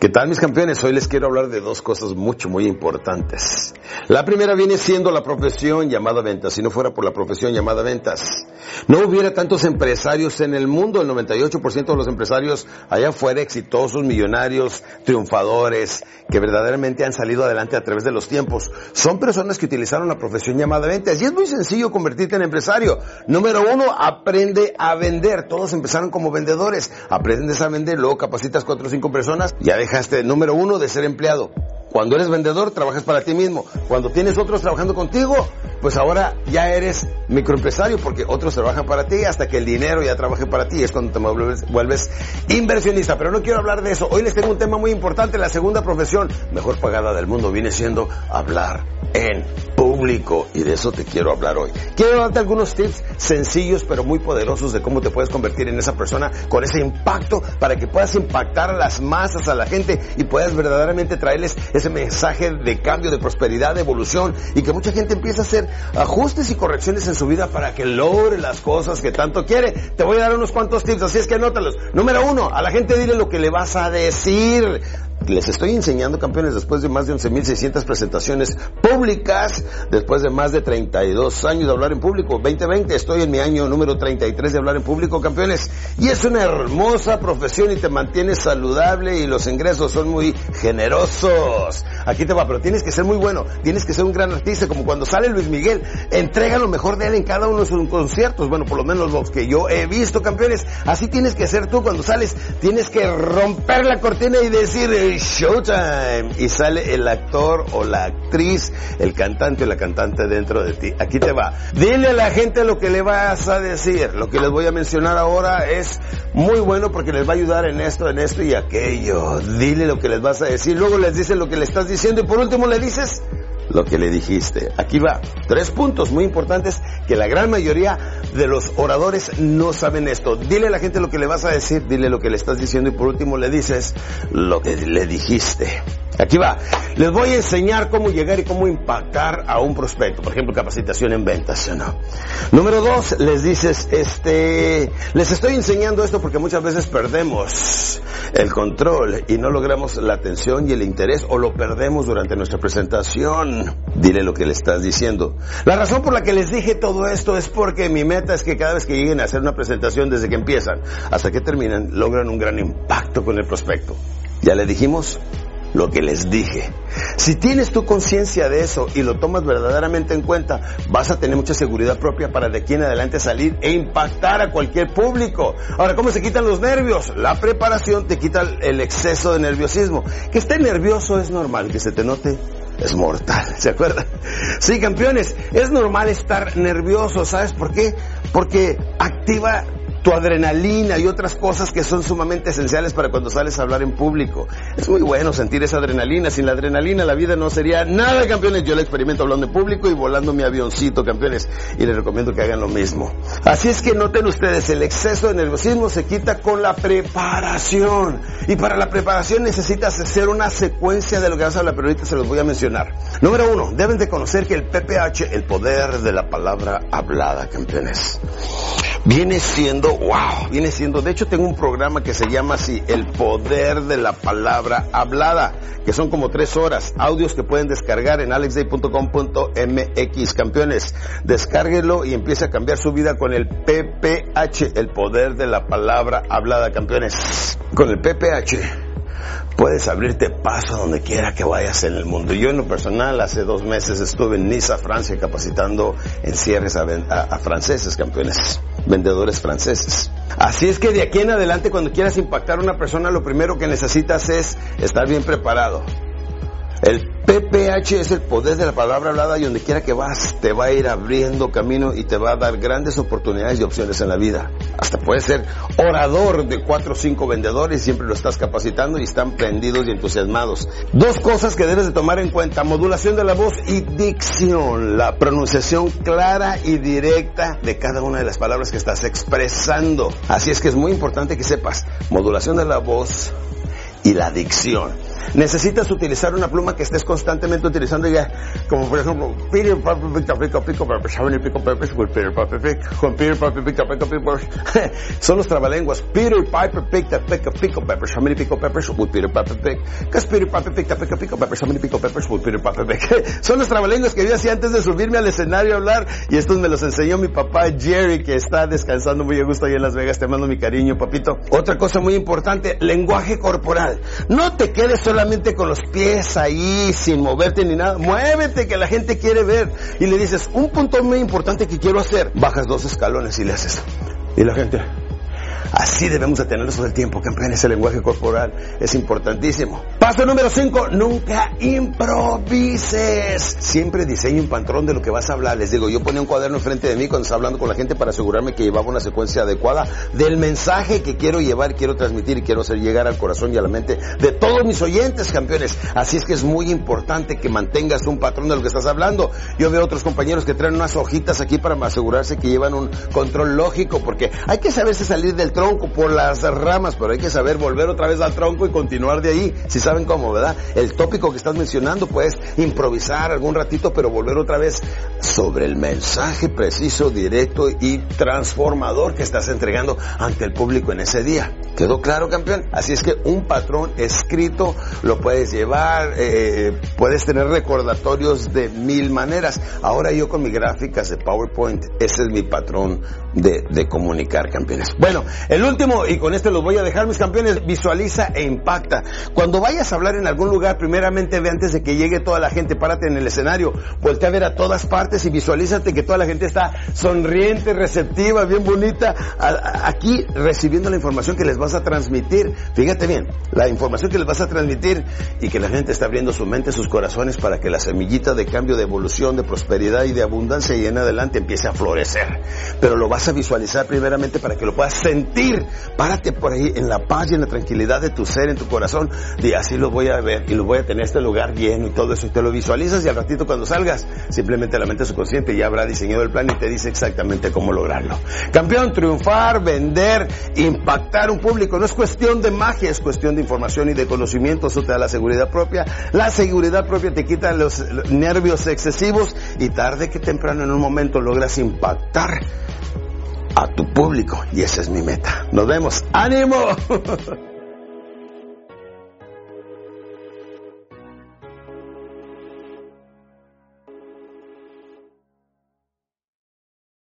¿Qué tal mis campeones? Hoy les quiero hablar de dos cosas mucho, muy importantes. La primera viene siendo la profesión llamada ventas. Si no fuera por la profesión llamada ventas, no hubiera tantos empresarios en el mundo. El 98% de los empresarios allá afuera, exitosos, millonarios, triunfadores, que verdaderamente han salido adelante a través de los tiempos, son personas que utilizaron la profesión llamada ventas. Y es muy sencillo convertirte en empresario. Número uno, aprende a vender. Todos empezaron como vendedores. Aprendes a vender, luego capacitas cuatro o cinco personas. Ya dejaste, número uno, de ser empleado. Cuando eres vendedor, trabajas para ti mismo. Cuando tienes otros trabajando contigo, pues ahora ya eres microempresario porque otros trabajan para ti hasta que el dinero ya trabaje para ti. Es cuando te vuelves, vuelves inversionista. Pero no quiero hablar de eso. Hoy les tengo un tema muy importante. La segunda profesión mejor pagada del mundo viene siendo hablar en público y de eso te quiero hablar hoy. Quiero darte algunos tips sencillos pero muy poderosos de cómo te puedes convertir en esa persona con ese impacto para que puedas impactar a las masas, a la gente y puedas verdaderamente traerles ese mensaje de cambio, de prosperidad, de evolución y que mucha gente empiece a hacer ajustes y correcciones en su vida para que logre las cosas que tanto quiere. Te voy a dar unos cuantos tips, así es que anótalos. Número uno, a la gente dile lo que le vas a decir. Les estoy enseñando, campeones, después de más de 11.600 presentaciones públicas, después de más de 32 años de hablar en público, 2020, estoy en mi año número 33 de hablar en público, campeones, y es una hermosa profesión y te mantienes saludable y los ingresos son muy generosos. Aquí te va, pero tienes que ser muy bueno, tienes que ser un gran artista, como cuando sale Luis Miguel, entrega lo mejor de él en cada uno de sus conciertos, bueno, por lo menos los que yo he visto, campeones, así tienes que ser tú cuando sales, tienes que romper la cortina y decir, Showtime. Y sale el actor o la actriz, el cantante o la cantante dentro de ti. Aquí te va. Dile a la gente lo que le vas a decir. Lo que les voy a mencionar ahora es muy bueno porque les va a ayudar en esto, en esto y aquello. Dile lo que les vas a decir. Luego les dices lo que le estás diciendo y por último le dices lo que le dijiste. Aquí va. Tres puntos muy importantes que la gran mayoría de los oradores no saben esto. Dile a la gente lo que le vas a decir, dile lo que le estás diciendo y por último le dices lo que le dijiste. Aquí va. Les voy a enseñar cómo llegar y cómo impactar a un prospecto. Por ejemplo, capacitación en ventas, ¿no? Número dos, les dices, este, les estoy enseñando esto porque muchas veces perdemos el control y no logramos la atención y el interés o lo perdemos durante nuestra presentación. Dile lo que le estás diciendo. La razón por la que les dije todo esto es porque mi meta es que cada vez que lleguen a hacer una presentación desde que empiezan hasta que terminan, logran un gran impacto con el prospecto. ¿Ya le dijimos? Lo que les dije. Si tienes tu conciencia de eso y lo tomas verdaderamente en cuenta, vas a tener mucha seguridad propia para de aquí en adelante salir e impactar a cualquier público. Ahora, ¿cómo se quitan los nervios? La preparación te quita el exceso de nerviosismo. Que esté nervioso es normal, que se te note es mortal, ¿se acuerdan? Sí, campeones, es normal estar nervioso, ¿sabes por qué? Porque activa tu adrenalina y otras cosas que son sumamente esenciales para cuando sales a hablar en público. Es muy bueno sentir esa adrenalina. Sin la adrenalina la vida no sería nada, campeones. Yo la experimento hablando en público y volando mi avioncito, campeones. Y les recomiendo que hagan lo mismo. Así es que noten ustedes, el exceso de nerviosismo se quita con la preparación. Y para la preparación necesitas hacer una secuencia de lo que vas a hablar, pero ahorita se los voy a mencionar. Número uno, deben de conocer que el PPH, el poder de la palabra hablada, campeones viene siendo, wow, viene siendo, de hecho tengo un programa que se llama así, El Poder de la Palabra Hablada, que son como tres horas, audios que pueden descargar en alexday.com.mx, campeones, descárguelo y empiece a cambiar su vida con el PPH, El Poder de la Palabra Hablada, campeones. Con el PPH puedes abrirte paso a donde quiera que vayas en el mundo. Yo en lo personal hace dos meses estuve en Niza, Francia, capacitando en cierres a, a, franceses, campeones, vendedores franceses. Así es que de aquí en adelante cuando quieras impactar a una persona, lo primero que necesitas es estar bien preparado. El PPH es el poder de la palabra hablada y donde quiera que vas te va a ir abriendo camino y te va a dar grandes oportunidades y opciones en la vida. Hasta puedes ser orador de cuatro o cinco vendedores, siempre lo estás capacitando y están prendidos y entusiasmados. Dos cosas que debes de tomar en cuenta, modulación de la voz y dicción, la pronunciación clara y directa de cada una de las palabras que estás expresando. Así es que es muy importante que sepas modulación de la voz y la dicción. Necesitas utilizar una pluma que estés constantemente utilizando ya, como por ejemplo, Peter pick up peppers will Peter Piper up peppers. Son los trabalenguas. Peter Piper picked up, pick up peppers. How many pick up peppers will Peter Piper pick? Because Peter Piper picked up, pick up peppers. How many pick up peppers will Peter Piper pick? Son los trabalenguas que yo hacía antes de subirme al escenario a hablar y estos me los enseñó mi papá Jerry que está descansando muy a gusto ahí en Las Vegas. Te mando mi cariño, papito. Otra cosa muy importante, lenguaje corporal. No te quedes solamente con los pies ahí sin moverte ni nada. Muévete que la gente quiere ver. Y le dices, un punto muy importante que quiero hacer. Bajas dos escalones y le haces. Y la gente, Así debemos de tenerlo todo el tiempo, campeones. El lenguaje corporal es importantísimo. Paso número 5. Nunca improvises. Siempre diseña un patrón de lo que vas a hablar. Les digo, yo ponía un cuaderno enfrente de mí cuando estaba hablando con la gente para asegurarme que llevaba una secuencia adecuada del mensaje que quiero llevar, quiero transmitir y quiero hacer llegar al corazón y a la mente de todos mis oyentes, campeones. Así es que es muy importante que mantengas un patrón de lo que estás hablando. Yo veo otros compañeros que traen unas hojitas aquí para asegurarse que llevan un control lógico porque hay que saberse salir del tronco, por las ramas, pero hay que saber volver otra vez al tronco y continuar de ahí, si saben cómo, ¿verdad? El tópico que estás mencionando, puedes improvisar algún ratito, pero volver otra vez sobre el mensaje preciso, directo y transformador que estás entregando ante el público en ese día. ¿Quedó claro, campeón? Así es que un patrón escrito lo puedes llevar, eh, puedes tener recordatorios de mil maneras. Ahora yo con mis gráficas de PowerPoint, ese es mi patrón de, de comunicar, campeones. Bueno, el último, y con este los voy a dejar, mis campeones, visualiza e impacta. Cuando vayas a hablar en algún lugar, primeramente ve antes de que llegue toda la gente, párate en el escenario, voltea a ver a todas partes y visualízate que toda la gente está sonriente, receptiva, bien bonita, aquí recibiendo la información que les vas a transmitir. Fíjate bien, la información que les vas a transmitir y que la gente está abriendo su mente, sus corazones para que la semillita de cambio, de evolución, de prosperidad y de abundancia y en adelante empiece a florecer. Pero lo vas a visualizar primeramente para que lo puedas sentir Párate por ahí en la paz y en la tranquilidad de tu ser, en tu corazón. Y así lo voy a ver y lo voy a tener este lugar lleno y todo eso. Y te lo visualizas y al ratito cuando salgas, simplemente la mente subconsciente ya habrá diseñado el plan y te dice exactamente cómo lograrlo. Campeón, triunfar, vender, impactar un público. No es cuestión de magia, es cuestión de información y de conocimiento. Eso te da la seguridad propia. La seguridad propia te quita los nervios excesivos y tarde que temprano en un momento logras impactar a tu público y esa es mi meta. Nos vemos. ¡Ánimo!